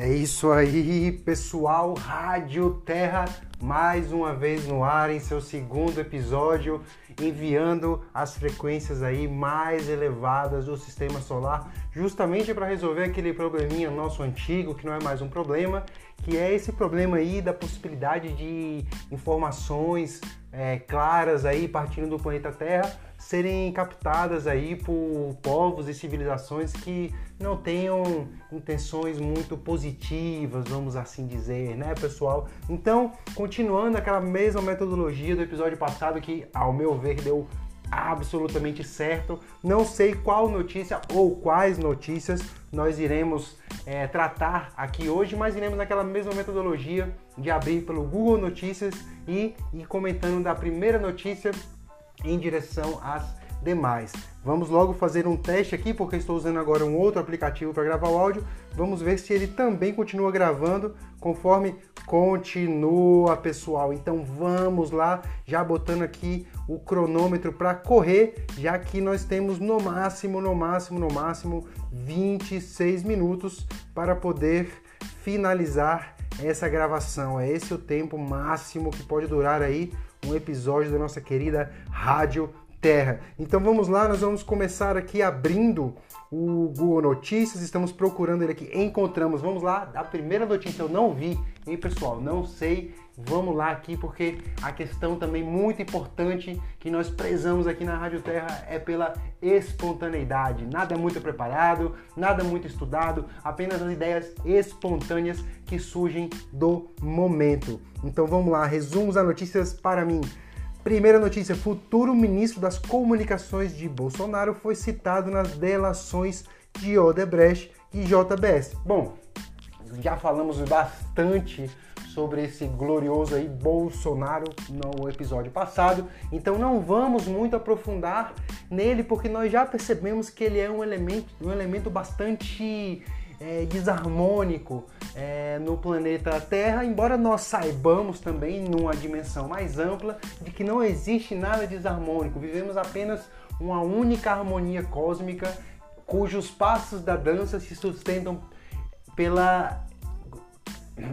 É isso aí, pessoal. Rádio Terra, mais uma vez no ar em seu segundo episódio, enviando as frequências aí mais elevadas do sistema solar, justamente para resolver aquele probleminha nosso antigo, que não é mais um problema, que é esse problema aí da possibilidade de informações é, claras aí partindo do planeta Terra serem captadas aí por povos e civilizações que não tenham intenções muito positivas, vamos assim dizer, né, pessoal? Então, continuando aquela mesma metodologia do episódio passado que, ao meu ver, deu absolutamente certo. Não sei qual notícia ou quais notícias nós iremos é, tratar aqui hoje, mas iremos naquela mesma metodologia de abrir pelo Google Notícias e ir comentando da primeira notícia em direção às demais. Vamos logo fazer um teste aqui, porque estou usando agora um outro aplicativo para gravar o áudio. Vamos ver se ele também continua gravando conforme continua, pessoal. Então vamos lá, já botando aqui o cronômetro para correr, já que nós temos no máximo, no máximo, no máximo 26 minutos para poder finalizar essa gravação. É esse o tempo máximo que pode durar aí um episódio da nossa querida Rádio Terra. Então vamos lá, nós vamos começar aqui abrindo o Google Notícias, estamos procurando ele aqui, encontramos, vamos lá, a primeira notícia eu não vi, hein pessoal, não sei, vamos lá aqui porque a questão também muito importante que nós prezamos aqui na Rádio Terra é pela espontaneidade, nada é muito preparado, nada muito estudado, apenas as ideias espontâneas que surgem do momento. Então vamos lá, resumos a notícias para mim. Primeira notícia: futuro ministro das Comunicações de Bolsonaro foi citado nas delações de Odebrecht e JBS. Bom, já falamos bastante sobre esse glorioso aí Bolsonaro no episódio passado, então não vamos muito aprofundar nele porque nós já percebemos que ele é um elemento, um elemento bastante é, desarmônico é, no planeta Terra, embora nós saibamos também, numa dimensão mais ampla, de que não existe nada desarmônico, vivemos apenas uma única harmonia cósmica cujos passos da dança se sustentam pela.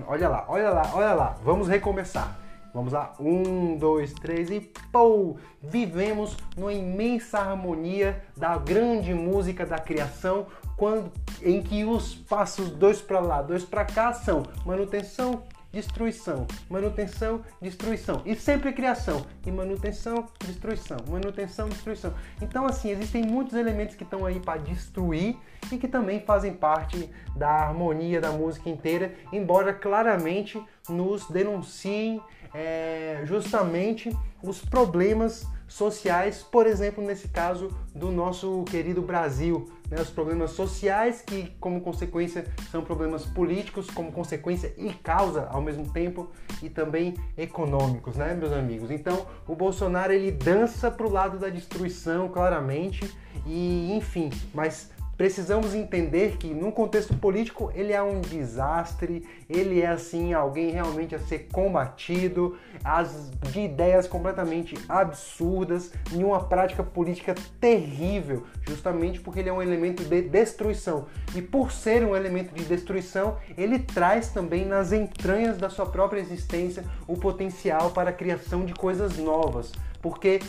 Olha lá, olha lá, olha lá, vamos recomeçar. Vamos lá, um, dois, três e pô! Vivemos numa imensa harmonia da grande música da criação, quando, em que os passos dois para lá, dois para cá são manutenção, destruição, manutenção, destruição e sempre criação e manutenção, destruição, manutenção, destruição. Então assim existem muitos elementos que estão aí para destruir e que também fazem parte da harmonia da música inteira, embora claramente nos denunciem é, justamente os problemas sociais, por exemplo, nesse caso do nosso querido Brasil, né, os problemas sociais que, como consequência, são problemas políticos, como consequência e causa ao mesmo tempo, e também econômicos, né, meus amigos? Então, o Bolsonaro ele dança para o lado da destruição, claramente, e enfim, mas precisamos entender que num contexto político ele é um desastre, ele é assim alguém realmente a ser combatido, as de ideias completamente absurdas, em uma prática política terrível, justamente porque ele é um elemento de destruição. E por ser um elemento de destruição, ele traz também nas entranhas da sua própria existência o potencial para a criação de coisas novas, porque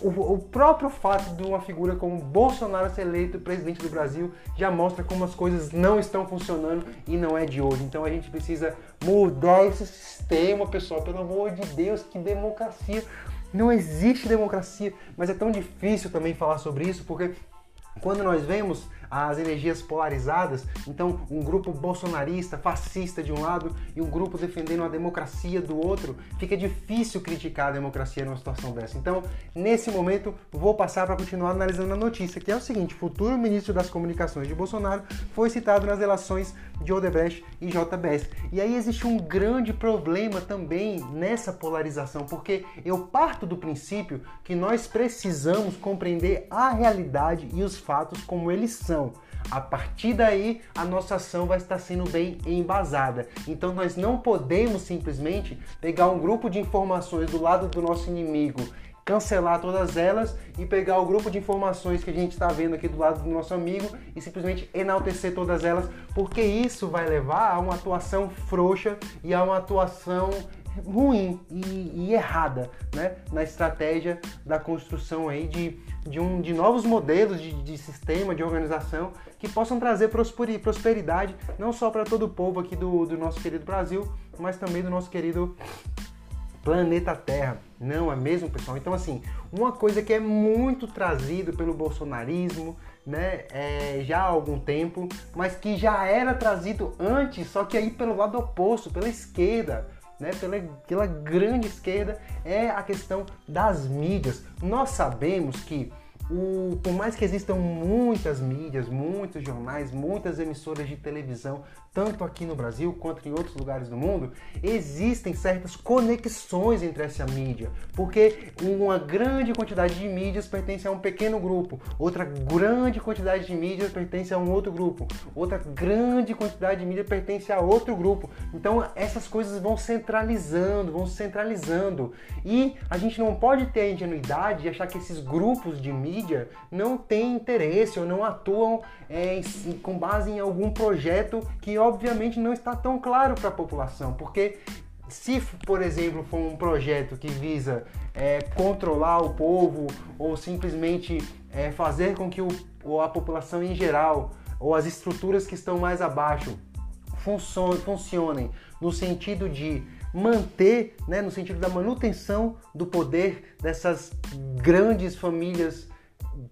o, o, próprio fato de uma figura como Bolsonaro ser eleito presidente do Brasil já mostra como as coisas não estão funcionando e não é de hoje. Então a gente precisa mudar esse sistema, pessoal. Pelo amor de Deus, que democracia! Não existe democracia, mas é tão difícil também falar sobre isso porque quando nós vemos as energias polarizadas, então um grupo bolsonarista, fascista de um lado e um grupo defendendo a democracia do outro, fica difícil criticar a democracia numa situação dessa. Então, nesse momento, vou passar para continuar analisando a notícia, que é o seguinte: futuro ministro das Comunicações de Bolsonaro foi citado nas relações de Odebrecht e JBS. E aí existe um grande problema também nessa polarização, porque eu parto do princípio que nós precisamos compreender a realidade e os fatos como eles são. A partir daí, a nossa ação vai estar sendo bem embasada. Então, nós não podemos simplesmente pegar um grupo de informações do lado do nosso inimigo cancelar todas elas e pegar o grupo de informações que a gente está vendo aqui do lado do nosso amigo e simplesmente enaltecer todas elas, porque isso vai levar a uma atuação frouxa e a uma atuação ruim e, e, errada né? na estratégia da construção aí de, de, um, de novos modelos de, de sistema, de organização que possam trazer prosperidade não só para todo o povo aqui do, do nosso querido Brasil, mas também do nosso querido planeta Terra. Não é mesmo, pessoal? Então, assim, uma coisa que é muito trazido pelo bolsonarismo, né, é, já há algum tempo, mas que já era trazido antes, só que aí pelo lado oposto, pela esquerda, né, pela, pela grande esquerda, é a questão das mídias. Nós sabemos que o, por mais que existam muitas mídias, muitos jornais, muitas emissoras de televisão tanto aqui no Brasil quanto em outros lugares do mundo, existem certas conexões entre essa mídia, porque uma grande quantidade de mídias pertence a um pequeno grupo, outra grande quantidade de mídias pertence a um outro grupo, outra grande quantidade de mídia pertence a outro grupo. Então essas coisas vão centralizando, vão centralizando, e a gente não pode ter a ingenuidade de achar que esses grupos de mídia não têm interesse ou não atuam é, com base em algum projeto que obviamente não está tão claro para a população, porque se, por exemplo, for um projeto que visa é, controlar o povo ou simplesmente é, fazer com que o, a população em geral ou as estruturas que estão mais abaixo funcionem no sentido de manter, né, no sentido da manutenção do poder dessas grandes famílias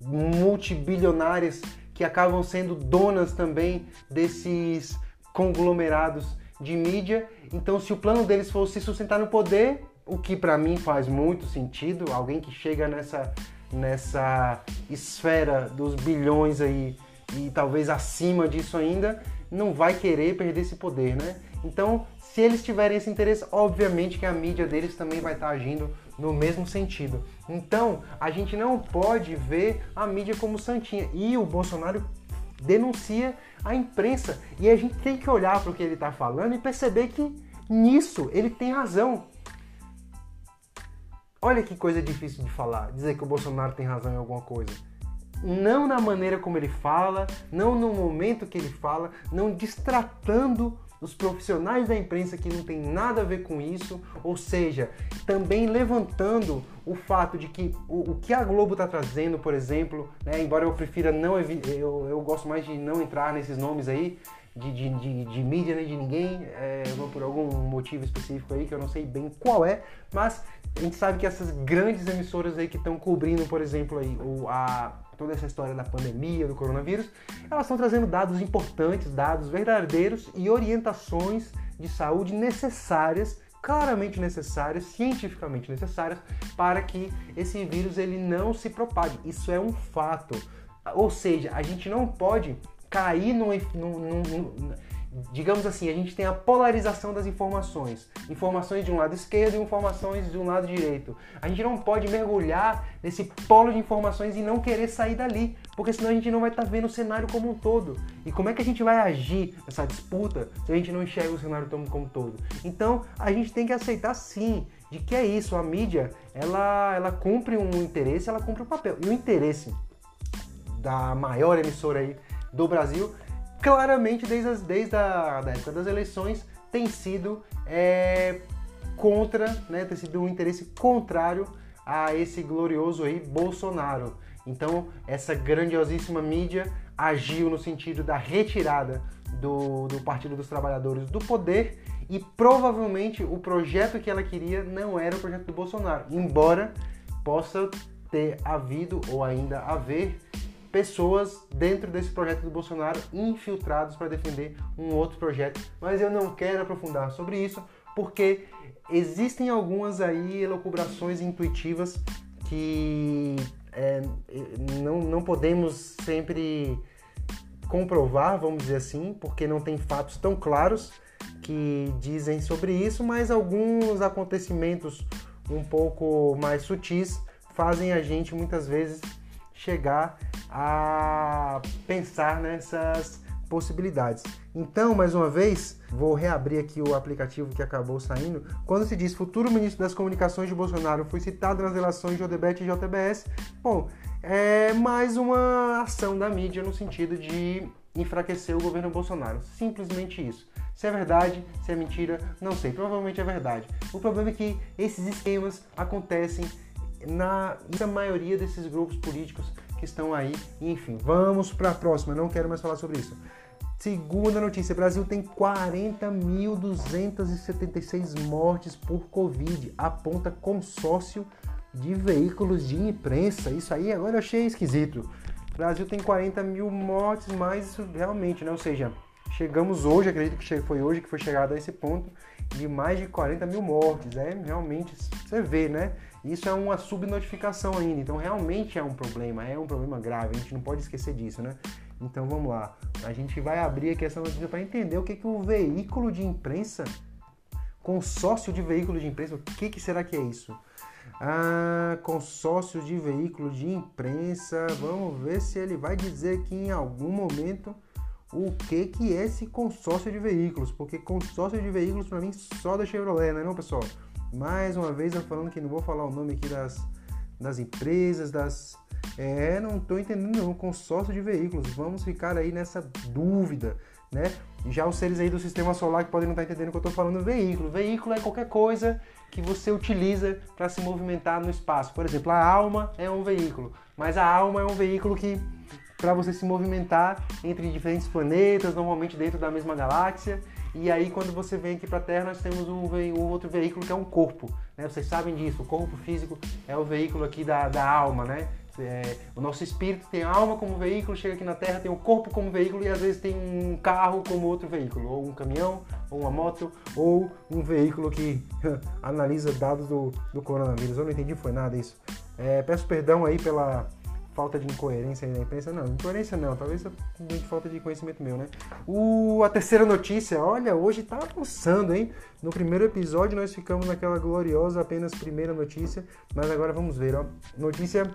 multibilionárias que acabam sendo donas também desses conglomerados de mídia. Então, se o plano deles fosse se sustentar no poder, o que para mim faz muito sentido, alguém que chega nessa nessa esfera dos bilhões aí e talvez acima disso ainda, não vai querer perder esse poder, né? Então, se eles tiverem esse interesse, obviamente que a mídia deles também vai estar agindo no mesmo sentido. Então, a gente não pode ver a mídia como santinha. E o Bolsonaro denuncia a imprensa. E a gente tem que olhar para o que ele está falando e perceber que nisso ele tem razão. Olha que coisa difícil de falar, dizer que o Bolsonaro tem razão em alguma coisa. Não na maneira como ele fala, não no momento que ele fala, não distratando os profissionais da imprensa que não tem nada a ver com isso, ou seja, também levantando o fato de que o, o que a Globo está trazendo, por exemplo, né, embora eu prefira não, eu, eu gosto mais de não entrar nesses nomes aí, de, de, de, de, mídia nem de ninguém, é, por algum motivo específico aí que eu não sei bem qual é, mas a gente sabe que essas grandes emissoras aí que estão cobrindo, por exemplo, aí, o, a, toda essa história da pandemia, do coronavírus, elas estão trazendo dados importantes, dados verdadeiros e orientações de saúde necessárias claramente necessárias, cientificamente necessárias, para que esse vírus ele não se propague. Isso é um fato. Ou seja, a gente não pode cair num, num, num, digamos assim, a gente tem a polarização das informações. Informações de um lado esquerdo e informações de um lado direito. A gente não pode mergulhar nesse polo de informações e não querer sair dali, porque senão a gente não vai estar tá vendo o cenário como um todo. E como é que a gente vai agir nessa disputa se a gente não enxerga o cenário como um todo? Então, a gente tem que aceitar sim de que é isso, a mídia, ela, ela cumpre um interesse, ela cumpre um papel. E o interesse da maior emissora aí do Brasil claramente desde, as, desde a da época das eleições tem sido é, contra, né, tem sido um interesse contrário a esse glorioso aí Bolsonaro. Então essa grandiosíssima mídia agiu no sentido da retirada do, do Partido dos Trabalhadores do poder e provavelmente o projeto que ela queria não era o projeto do Bolsonaro, embora possa ter havido ou ainda haver pessoas dentro desse projeto do Bolsonaro infiltrados para defender um outro projeto, mas eu não quero aprofundar sobre isso porque existem algumas aí elucubrações intuitivas que é, não, não podemos sempre comprovar, vamos dizer assim, porque não tem fatos tão claros que dizem sobre isso, mas alguns acontecimentos um pouco mais sutis fazem a gente muitas vezes chegar a pensar nessas possibilidades. Então, mais uma vez, vou reabrir aqui o aplicativo que acabou saindo. Quando se diz futuro ministro das comunicações de Bolsonaro foi citado nas relações de Odebrecht e JBS, bom, é mais uma ação da mídia no sentido de enfraquecer o governo Bolsonaro. Simplesmente isso. Se é verdade, se é mentira, não sei. Provavelmente é verdade. O problema é que esses esquemas acontecem na, na maioria desses grupos políticos que estão aí. Enfim, vamos para a próxima. Não quero mais falar sobre isso. Segunda notícia: Brasil tem 40.276 mortes por Covid, aponta consórcio de veículos de imprensa. Isso aí agora eu achei esquisito. Brasil tem 40 mil mortes, mas isso realmente, né? Ou seja, chegamos hoje, acredito que foi hoje que foi chegado a esse ponto de mais de 40 mil mortes. É realmente, você vê, né? Isso é uma subnotificação ainda, então realmente é um problema, é um problema grave, a gente não pode esquecer disso, né? Então vamos lá, a gente vai abrir aqui essa notícia para entender o que, que o veículo de imprensa, consórcio de veículo de imprensa, o que, que será que é isso? Ah, consórcio de veículo de imprensa, vamos ver se ele vai dizer aqui em algum momento o que, que é esse consórcio de veículos, porque consórcio de veículos para mim só da Chevrolet, não é não, pessoal? Mais uma vez eu falando que não vou falar o nome aqui das, das empresas, das. É, não estou entendendo não, consórcio de veículos. Vamos ficar aí nessa dúvida, né? Já os seres aí do sistema solar que podem não estar entendendo o que eu estou falando, veículo. Veículo é qualquer coisa que você utiliza para se movimentar no espaço. Por exemplo, a alma é um veículo, mas a alma é um veículo que para você se movimentar entre diferentes planetas, normalmente dentro da mesma galáxia. E aí, quando você vem aqui para a Terra, nós temos um, um, outro veículo que é um corpo. Né? Vocês sabem disso, o corpo físico é o veículo aqui da, da alma, né? É, o nosso espírito tem a alma como veículo, chega aqui na Terra, tem o corpo como veículo e às vezes tem um carro como outro veículo, ou um caminhão, ou uma moto, ou um veículo que analisa dados do, do coronavírus. Eu não entendi, foi nada isso. É, peço perdão aí pela falta de incoerência aí na imprensa. Não, incoerência não, talvez de falta de conhecimento meu, né? O, a terceira notícia, olha, hoje tá avançando, hein? No primeiro episódio nós ficamos naquela gloriosa apenas primeira notícia, mas agora vamos ver, ó. Notícia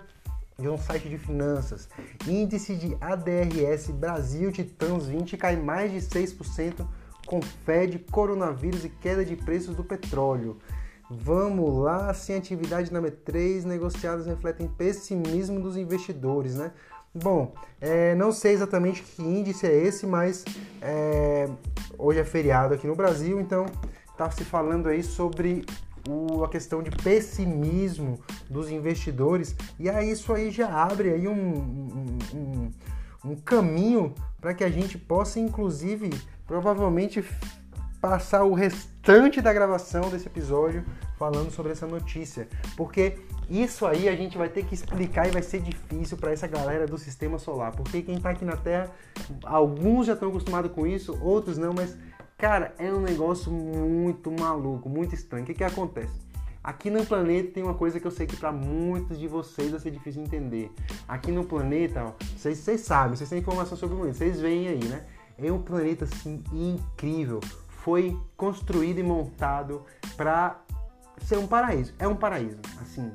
de um site de finanças. Índice de ADRS Brasil Titãs 20 cai mais de 6% com fé de coronavírus e queda de preços do petróleo. Vamos lá, sem atividade na B3, negociadas refletem pessimismo dos investidores, né? Bom, é, não sei exatamente que índice é esse, mas é, hoje é feriado aqui no Brasil, então está se falando aí sobre o, a questão de pessimismo dos investidores e aí isso aí já abre aí um, um, um, um caminho para que a gente possa, inclusive, provavelmente passar o restante da gravação desse episódio falando sobre essa notícia, porque isso aí a gente vai ter que explicar e vai ser difícil para essa galera do sistema solar, porque quem está aqui na Terra, alguns já estão acostumados com isso, outros não, mas cara, é um negócio muito maluco, muito estranho. O que, que acontece? Aqui no planeta tem uma coisa que eu sei que para muitos de vocês vai ser difícil entender. Aqui no planeta, ó, vocês, vocês sabem, vocês têm informação sobre o planeta, vocês veem aí, né? É um planeta assim incrível, foi construído e montado para ser um paraíso. É um paraíso, assim,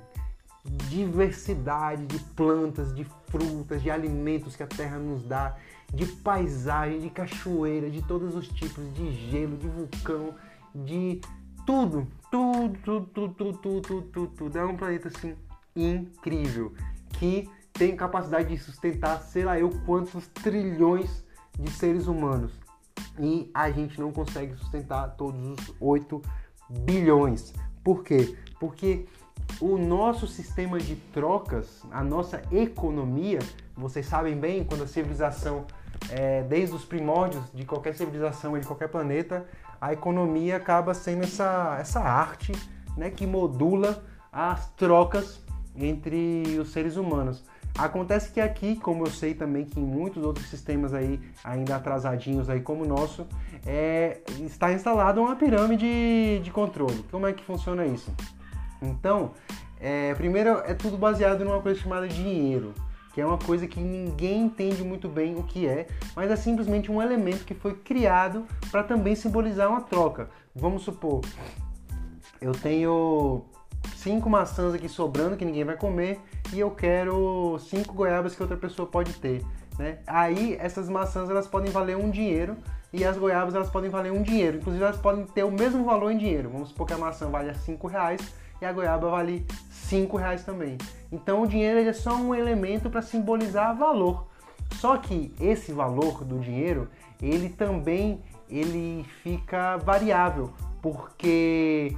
diversidade de plantas, de frutas, de alimentos que a terra nos dá, de paisagem, de cachoeira, de todos os tipos, de gelo, de vulcão, de tudo, tudo, tudo, tudo, tudo, tudo, tudo, tudo. É um planeta assim incrível que tem capacidade de sustentar, sei lá eu quantos trilhões de seres humanos e a gente não consegue sustentar todos os 8 bilhões. Por quê? Porque o nosso sistema de trocas, a nossa economia, vocês sabem bem, quando a civilização, é, desde os primórdios de qualquer civilização de qualquer planeta, a economia acaba sendo essa, essa arte né, que modula as trocas entre os seres humanos. Acontece que aqui, como eu sei também que em muitos outros sistemas aí ainda atrasadinhos aí como o nosso, é, está instalada uma pirâmide de controle. Como é que funciona isso? Então, é, primeiro é tudo baseado numa coisa chamada dinheiro, que é uma coisa que ninguém entende muito bem o que é, mas é simplesmente um elemento que foi criado para também simbolizar uma troca. Vamos supor, eu tenho cinco maçãs aqui sobrando que ninguém vai comer e eu quero cinco goiabas que outra pessoa pode ter. Né? Aí essas maçãs elas podem valer um dinheiro e as goiabas elas podem valer um dinheiro. Inclusive elas podem ter o mesmo valor em dinheiro. Vamos supor que a maçã vale 5 reais e a goiaba vale 5 reais também. Então o dinheiro é só um elemento para simbolizar valor. Só que esse valor do dinheiro, ele também ele fica variável, porque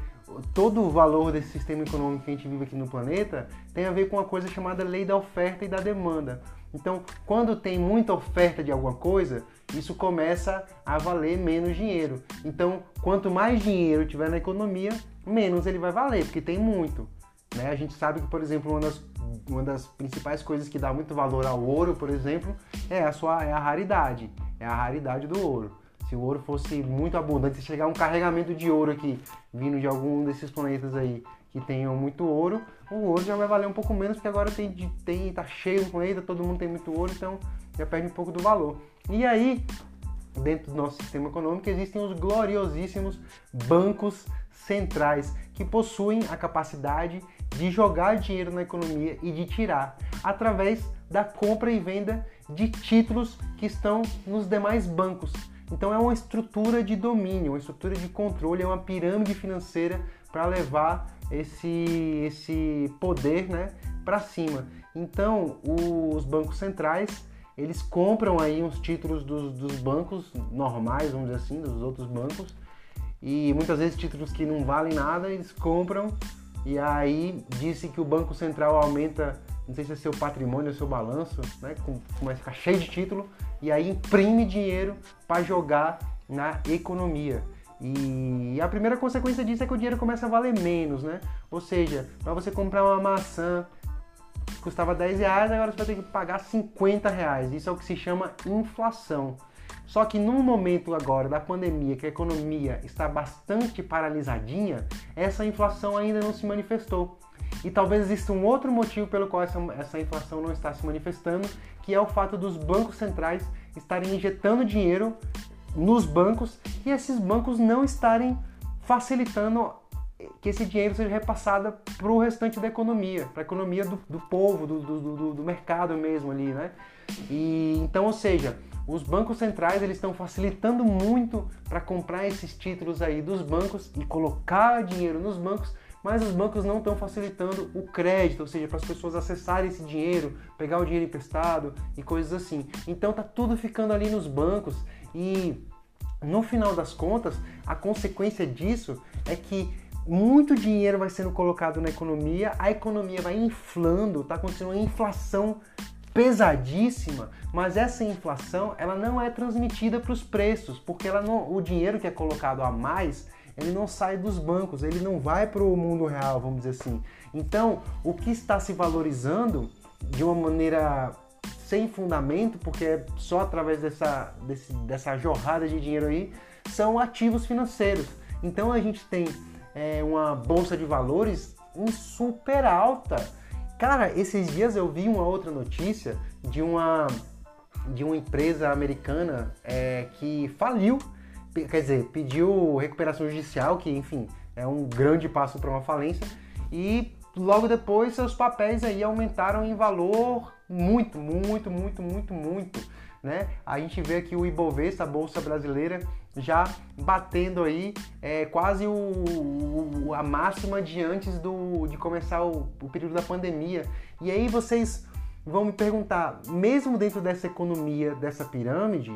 todo o valor desse sistema econômico que a gente vive aqui no planeta tem a ver com uma coisa chamada lei da oferta e da demanda. Então, quando tem muita oferta de alguma coisa, isso começa a valer menos dinheiro. Então, quanto mais dinheiro tiver na economia, menos ele vai valer, porque tem muito. Né? A gente sabe que, por exemplo, uma das, uma das principais coisas que dá muito valor ao ouro, por exemplo, é a sua é a raridade, é a raridade do ouro. Se o ouro fosse muito abundante, se chegar um carregamento de ouro aqui vindo de algum desses planetas aí que tenham muito ouro, o ouro já vai valer um pouco menos, porque agora tem, tem tá cheio no planeta, todo mundo tem muito ouro, então já perde um pouco do valor. E aí, dentro do nosso sistema econômico, existem os gloriosíssimos bancos centrais, que possuem a capacidade de jogar dinheiro na economia e de tirar através da compra e venda de títulos que estão nos demais bancos. Então é uma estrutura de domínio, uma estrutura de controle, é uma pirâmide financeira para levar esse, esse poder né, para cima. Então os bancos centrais eles compram aí uns títulos dos, dos bancos normais, vamos dizer assim, dos outros bancos, e muitas vezes títulos que não valem nada eles compram e aí disse que o Banco Central aumenta, não sei se é seu patrimônio ou seu balanço, né? Começa a ficar cheio de título e aí imprime dinheiro para jogar na economia. E a primeira consequência disso é que o dinheiro começa a valer menos, né? Ou seja, para você comprar uma maçã custava 10 reais, agora você vai ter que pagar 50 reais. Isso é o que se chama inflação. Só que num momento agora da pandemia, que a economia está bastante paralisadinha, essa inflação ainda não se manifestou. E talvez exista um outro motivo pelo qual essa, essa inflação não está se manifestando, que é o fato dos bancos centrais estarem injetando dinheiro nos bancos e esses bancos não estarem facilitando que esse dinheiro seja repassado para o restante da economia, para a economia do, do povo, do, do, do, mercado mesmo ali, né? E então, ou seja, os bancos centrais eles estão facilitando muito para comprar esses títulos aí dos bancos e colocar dinheiro nos bancos, mas os bancos não estão facilitando o crédito, ou seja, para as pessoas acessarem esse dinheiro, pegar o dinheiro emprestado e coisas assim. Então tá tudo ficando ali nos bancos e no final das contas, a consequência disso é que muito dinheiro vai sendo colocado na economia, a economia vai inflando, está acontecendo uma inflação pesadíssima, mas essa inflação ela não é transmitida para os preços, porque ela não, o dinheiro que é colocado a mais ele não sai dos bancos, ele não vai para o mundo real, vamos dizer assim. Então, o que está se valorizando de uma maneira sem fundamento, porque é só através dessa, desse, dessa jorrada de dinheiro aí, são ativos financeiros. Então, a gente tem é, uma bolsa de valores super alta Cara, esses dias eu vi uma outra notícia de uma, de uma empresa americana é, que faliu, quer dizer, pediu recuperação judicial, que enfim é um grande passo para uma falência, e logo depois seus papéis aí aumentaram em valor muito, muito, muito, muito, muito. Né? A gente vê aqui o Ibovespa, a bolsa brasileira, já batendo aí é, quase o, o, a máxima de antes do, de começar o, o período da pandemia. E aí vocês vão me perguntar, mesmo dentro dessa economia, dessa pirâmide,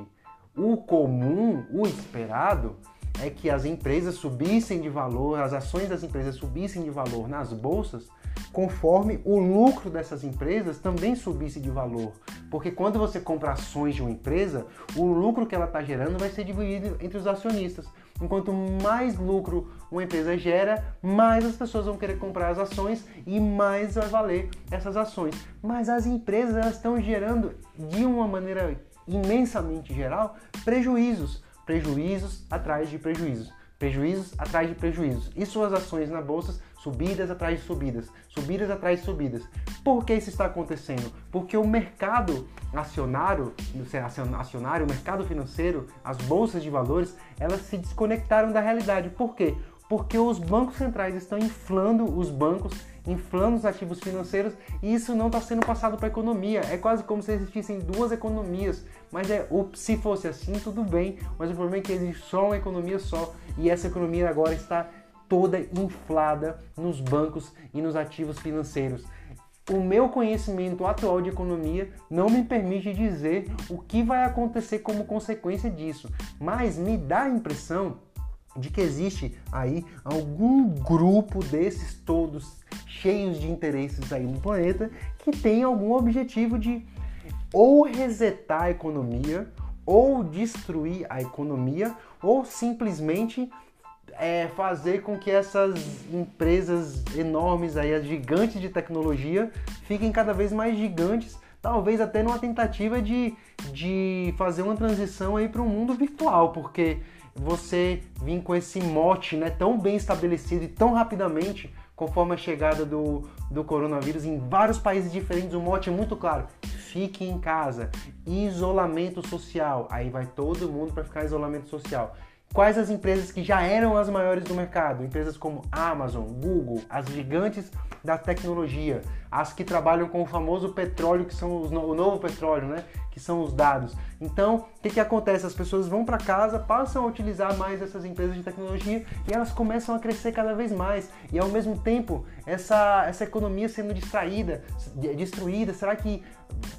o comum, o esperado, é que as empresas subissem de valor, as ações das empresas subissem de valor nas bolsas, conforme o lucro dessas empresas também subisse de valor. Porque quando você compra ações de uma empresa, o lucro que ela está gerando vai ser dividido entre os acionistas. Enquanto mais lucro uma empresa gera, mais as pessoas vão querer comprar as ações e mais vai valer essas ações. Mas as empresas estão gerando de uma maneira imensamente geral prejuízos, prejuízos atrás de prejuízos, prejuízos atrás de prejuízos. E suas ações na bolsa subidas atrás de subidas, subidas atrás de subidas. Por que isso está acontecendo? Porque o mercado acionário, acionário, o mercado financeiro, as bolsas de valores, elas se desconectaram da realidade. Por quê? porque os bancos centrais estão inflando os bancos, inflando os ativos financeiros e isso não está sendo passado para a economia. É quase como se existissem duas economias, mas é se fosse assim tudo bem, mas o problema é que existe só uma economia só. E essa economia agora está toda inflada nos bancos e nos ativos financeiros. O meu conhecimento atual de economia não me permite dizer o que vai acontecer como consequência disso, mas me dá a impressão de que existe aí algum grupo desses todos cheios de interesses aí no planeta que tem algum objetivo de ou resetar a economia, ou destruir a economia, ou simplesmente é, fazer com que essas empresas enormes aí, as gigantes de tecnologia, fiquem cada vez mais gigantes, talvez até numa tentativa de, de fazer uma transição para um mundo virtual, porque você vir com esse mote né, tão bem estabelecido e tão rapidamente, conforme a chegada do, do coronavírus em vários países diferentes, o mote é muito claro: fique em casa, isolamento social. Aí vai todo mundo para ficar isolamento social. Quais as empresas que já eram as maiores do mercado? Empresas como Amazon, Google, as gigantes da tecnologia, as que trabalham com o famoso petróleo, que são os, o novo petróleo, né? Que são os dados. Então, o que, que acontece? As pessoas vão para casa, passam a utilizar mais essas empresas de tecnologia e elas começam a crescer cada vez mais. E ao mesmo tempo, essa, essa economia sendo distraída, destruída, será que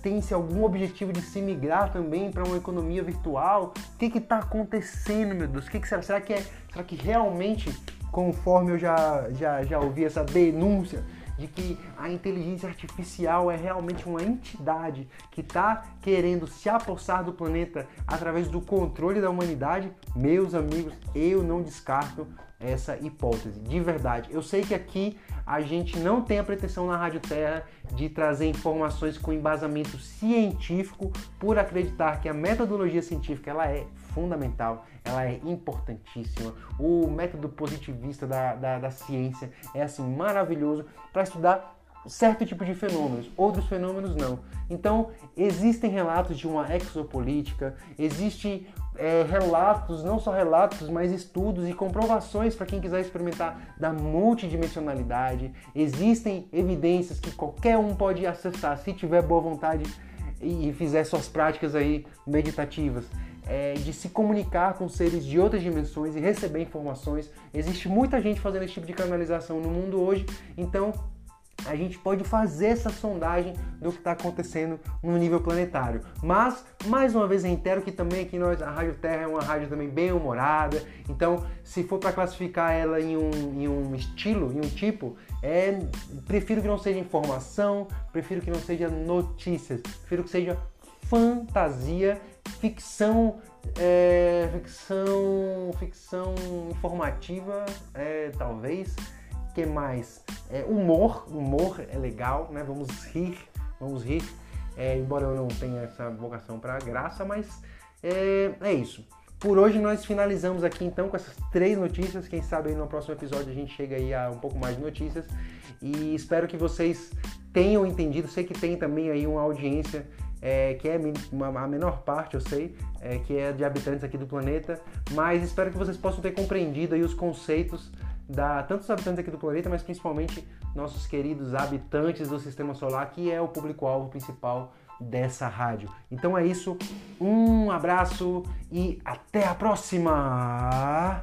tem-se algum objetivo de se migrar também para uma economia virtual? O que está acontecendo, meu Deus? O que, que será? Será que, é, será que realmente, conforme eu já, já, já ouvi essa denúncia de que a inteligência artificial é realmente uma entidade que está querendo se apossar do planeta através do controle da humanidade, meus amigos, eu não descarto essa hipótese, de verdade. Eu sei que aqui a gente não tem a pretensão na Rádio Terra de trazer informações com embasamento científico por acreditar que a metodologia científica ela é fundamental, ela é importantíssima. O método positivista da, da, da ciência é assim maravilhoso para estudar certo tipo de fenômenos, outros fenômenos não. Então, existem relatos de uma exopolítica, existem é, relatos, não só relatos, mas estudos e comprovações para quem quiser experimentar da multidimensionalidade. Existem evidências que qualquer um pode acessar se tiver boa vontade e fizer suas práticas aí meditativas é, de se comunicar com seres de outras dimensões e receber informações. Existe muita gente fazendo esse tipo de canalização no mundo hoje, então a gente pode fazer essa sondagem do que está acontecendo no nível planetário. Mas, mais uma vez, reitero que também aqui nós, a Rádio Terra é uma rádio também bem humorada. Então, se for para classificar ela em um, em um estilo, em um tipo, é, prefiro que não seja informação, prefiro que não seja notícias, prefiro que seja fantasia ficção, é, ficção, ficção informativa, é, talvez. Que mais? É, humor, humor é legal, né? Vamos rir, vamos rir. É, embora eu não tenha essa vocação para graça, mas é, é isso. Por hoje nós finalizamos aqui então com essas três notícias. Quem sabe aí no próximo episódio a gente chega aí a um pouco mais de notícias. E espero que vocês tenham entendido. Sei que tem também aí uma audiência é, que é a menor parte, eu sei, é, que é de habitantes aqui do planeta, mas espero que vocês possam ter compreendido aí os conceitos da tanto habitantes aqui do planeta, mas principalmente nossos queridos habitantes do Sistema Solar, que é o público-alvo principal dessa rádio. Então é isso, um abraço e até a próxima!